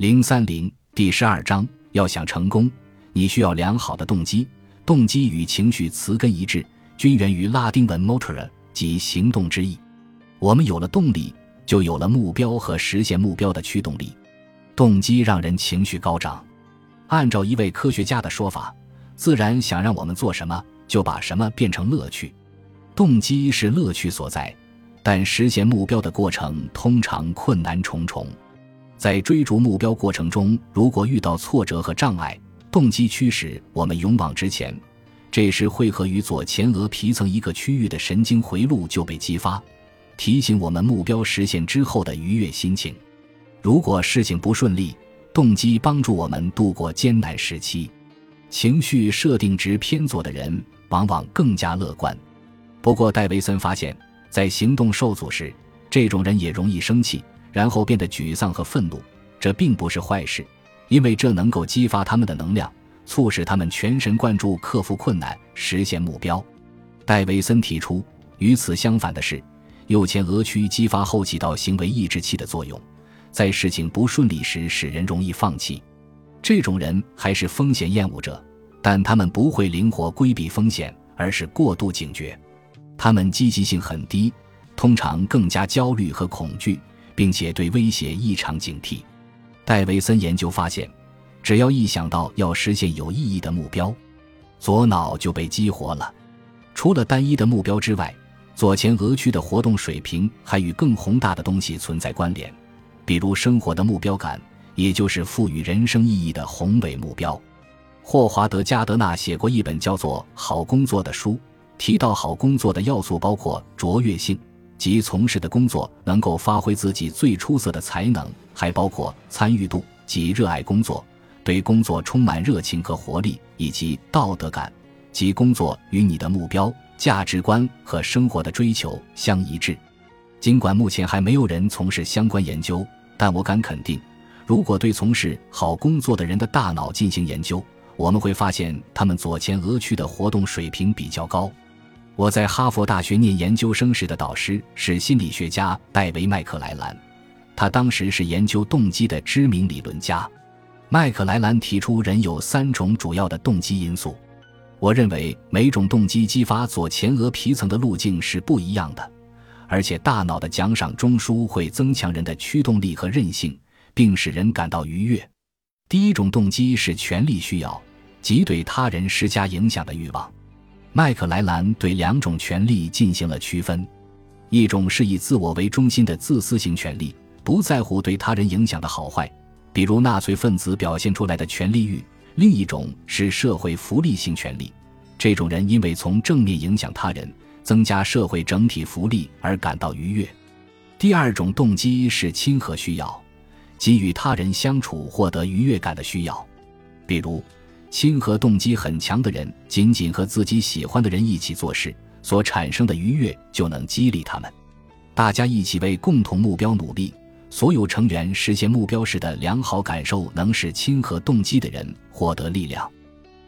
零三零第十二章，要想成功，你需要良好的动机。动机与情绪词根一致，均源于拉丁文 motor，即行动之意。我们有了动力，就有了目标和实现目标的驱动力。动机让人情绪高涨。按照一位科学家的说法，自然想让我们做什么，就把什么变成乐趣。动机是乐趣所在，但实现目标的过程通常困难重重。在追逐目标过程中，如果遇到挫折和障碍，动机驱使我们勇往直前。这时，汇合于左前额皮层一个区域的神经回路就被激发，提醒我们目标实现之后的愉悦心情。如果事情不顺利，动机帮助我们度过艰难时期。情绪设定值偏左的人往往更加乐观。不过，戴维森发现，在行动受阻时，这种人也容易生气。然后变得沮丧和愤怒，这并不是坏事，因为这能够激发他们的能量，促使他们全神贯注克服困难，实现目标。戴维森提出，与此相反的是，右前额区激发后起到行为抑制器的作用，在事情不顺利时使人容易放弃。这种人还是风险厌恶者，但他们不会灵活规避风险，而是过度警觉。他们积极性很低，通常更加焦虑和恐惧。并且对威胁异常警惕。戴维森研究发现，只要一想到要实现有意义的目标，左脑就被激活了。除了单一的目标之外，左前额区的活动水平还与更宏大的东西存在关联，比如生活的目标感，也就是赋予人生意义的宏伟目标。霍华德·加德纳写过一本叫做《好工作》的书，提到好工作的要素包括卓越性。即从事的工作能够发挥自己最出色的才能，还包括参与度及热爱工作，对工作充满热情和活力，以及道德感，即工作与你的目标、价值观和生活的追求相一致。尽管目前还没有人从事相关研究，但我敢肯定，如果对从事好工作的人的大脑进行研究，我们会发现他们左前额区的活动水平比较高。我在哈佛大学念研究生时的导师是心理学家戴维·麦克莱兰，他当时是研究动机的知名理论家。麦克莱兰提出，人有三种主要的动机因素。我认为每种动机激发左前额皮层的路径是不一样的，而且大脑的奖赏中枢会增强人的驱动力和韧性，并使人感到愉悦。第一种动机是权力需要，即对他人施加影响的欲望。麦克莱兰对两种权利进行了区分：一种是以自我为中心的自私型权利，不在乎对他人影响的好坏，比如纳粹分子表现出来的权利欲；另一种是社会福利型权利，这种人因为从正面影响他人、增加社会整体福利而感到愉悦。第二种动机是亲和需要，即与他人相处获得愉悦感的需要，比如。亲和动机很强的人，仅仅和自己喜欢的人一起做事所产生的愉悦，就能激励他们。大家一起为共同目标努力，所有成员实现目标时的良好感受，能使亲和动机的人获得力量。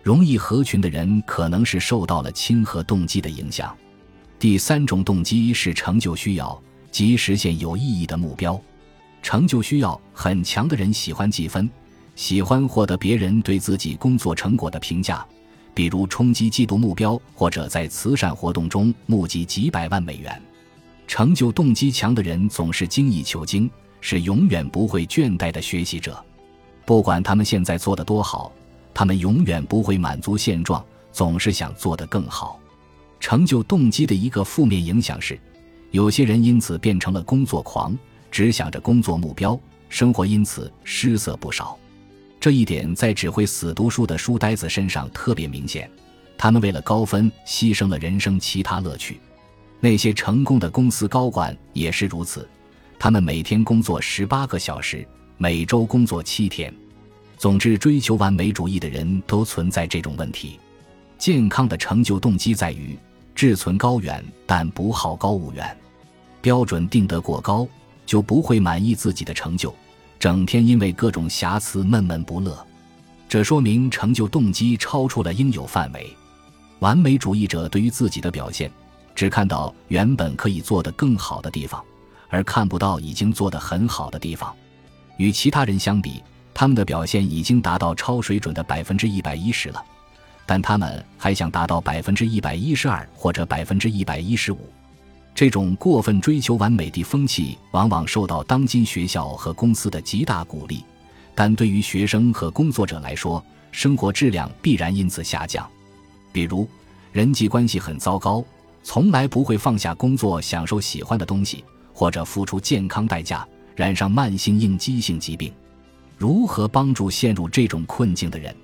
容易合群的人，可能是受到了亲和动机的影响。第三种动机是成就需要，即实现有意义的目标。成就需要很强的人喜欢计分。喜欢获得别人对自己工作成果的评价，比如冲击季度目标，或者在慈善活动中募集几百万美元。成就动机强的人总是精益求精，是永远不会倦怠的学习者。不管他们现在做得多好，他们永远不会满足现状，总是想做得更好。成就动机的一个负面影响是，有些人因此变成了工作狂，只想着工作目标，生活因此失色不少。这一点在只会死读书的书呆子身上特别明显，他们为了高分牺牲了人生其他乐趣。那些成功的公司高管也是如此，他们每天工作十八个小时，每周工作七天。总之，追求完美主义的人都存在这种问题。健康的成就动机在于志存高远，但不好高骛远。标准定得过高，就不会满意自己的成就。整天因为各种瑕疵闷闷不乐，这说明成就动机超出了应有范围。完美主义者对于自己的表现，只看到原本可以做得更好的地方，而看不到已经做得很好的地方。与其他人相比，他们的表现已经达到超水准的百分之一百一十了，但他们还想达到百分之一百一十二或者百分之一百一十五。这种过分追求完美的风气，往往受到当今学校和公司的极大鼓励，但对于学生和工作者来说，生活质量必然因此下降。比如，人际关系很糟糕，从来不会放下工作享受喜欢的东西，或者付出健康代价，染上慢性应激性疾病。如何帮助陷入这种困境的人？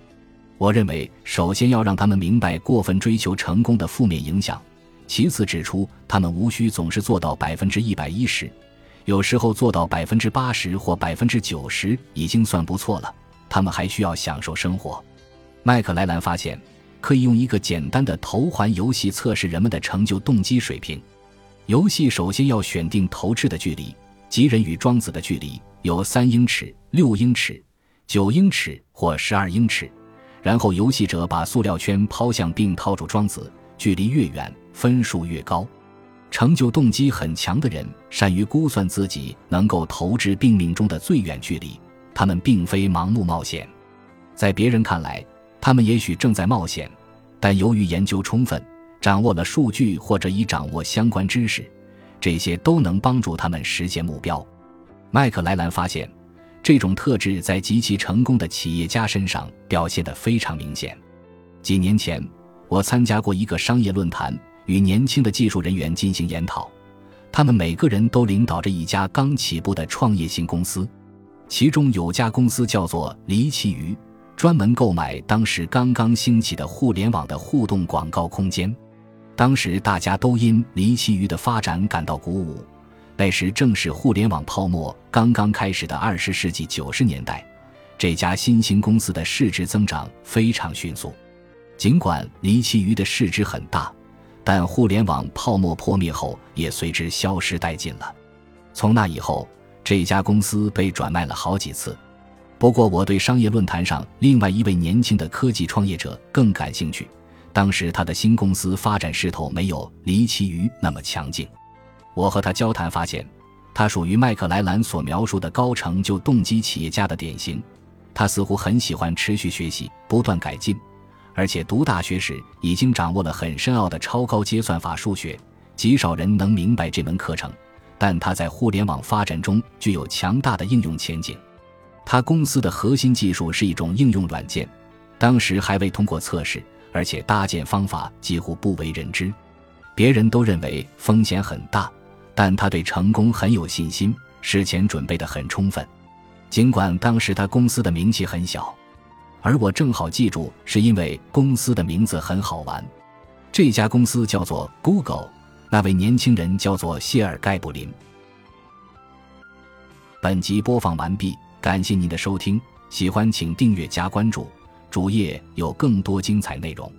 我认为，首先要让他们明白过分追求成功的负面影响。其次，指出他们无需总是做到百分之一百一十，有时候做到百分之八十或百分之九十已经算不错了。他们还需要享受生活。麦克莱兰发现，可以用一个简单的头环游戏测试人们的成就动机水平。游戏首先要选定投掷的距离，即人与庄子的距离有三英尺、六英尺、九英尺或十二英尺，然后游戏者把塑料圈抛向并套住庄子，距离越远。分数越高，成就动机很强的人善于估算自己能够投掷并命中的最远距离。他们并非盲目冒险，在别人看来，他们也许正在冒险，但由于研究充分，掌握了数据或者已掌握相关知识，这些都能帮助他们实现目标。麦克莱兰发现，这种特质在极其成功的企业家身上表现得非常明显。几年前，我参加过一个商业论坛。与年轻的技术人员进行研讨，他们每个人都领导着一家刚起步的创业型公司，其中有家公司叫做离奇鱼，专门购买当时刚刚兴起的互联网的互动广告空间。当时大家都因离奇鱼的发展感到鼓舞，那时正是互联网泡沫刚刚开始的二十世纪九十年代，这家新兴公司的市值增长非常迅速，尽管离奇鱼的市值很大。但互联网泡沫破灭后，也随之消失殆尽了。从那以后，这家公司被转卖了好几次。不过，我对商业论坛上另外一位年轻的科技创业者更感兴趣。当时他的新公司发展势头没有离奇鱼那么强劲。我和他交谈发现，他属于麦克莱兰所描述的高成就动机企业家的典型。他似乎很喜欢持续学习，不断改进。而且读大学时已经掌握了很深奥的超高阶算法数学，极少人能明白这门课程。但他在互联网发展中具有强大的应用前景。他公司的核心技术是一种应用软件，当时还未通过测试，而且搭建方法几乎不为人知。别人都认为风险很大，但他对成功很有信心，事前准备得很充分。尽管当时他公司的名气很小。而我正好记住，是因为公司的名字很好玩。这家公司叫做 Google，那位年轻人叫做谢尔盖布林。本集播放完毕，感谢您的收听，喜欢请订阅加关注，主页有更多精彩内容。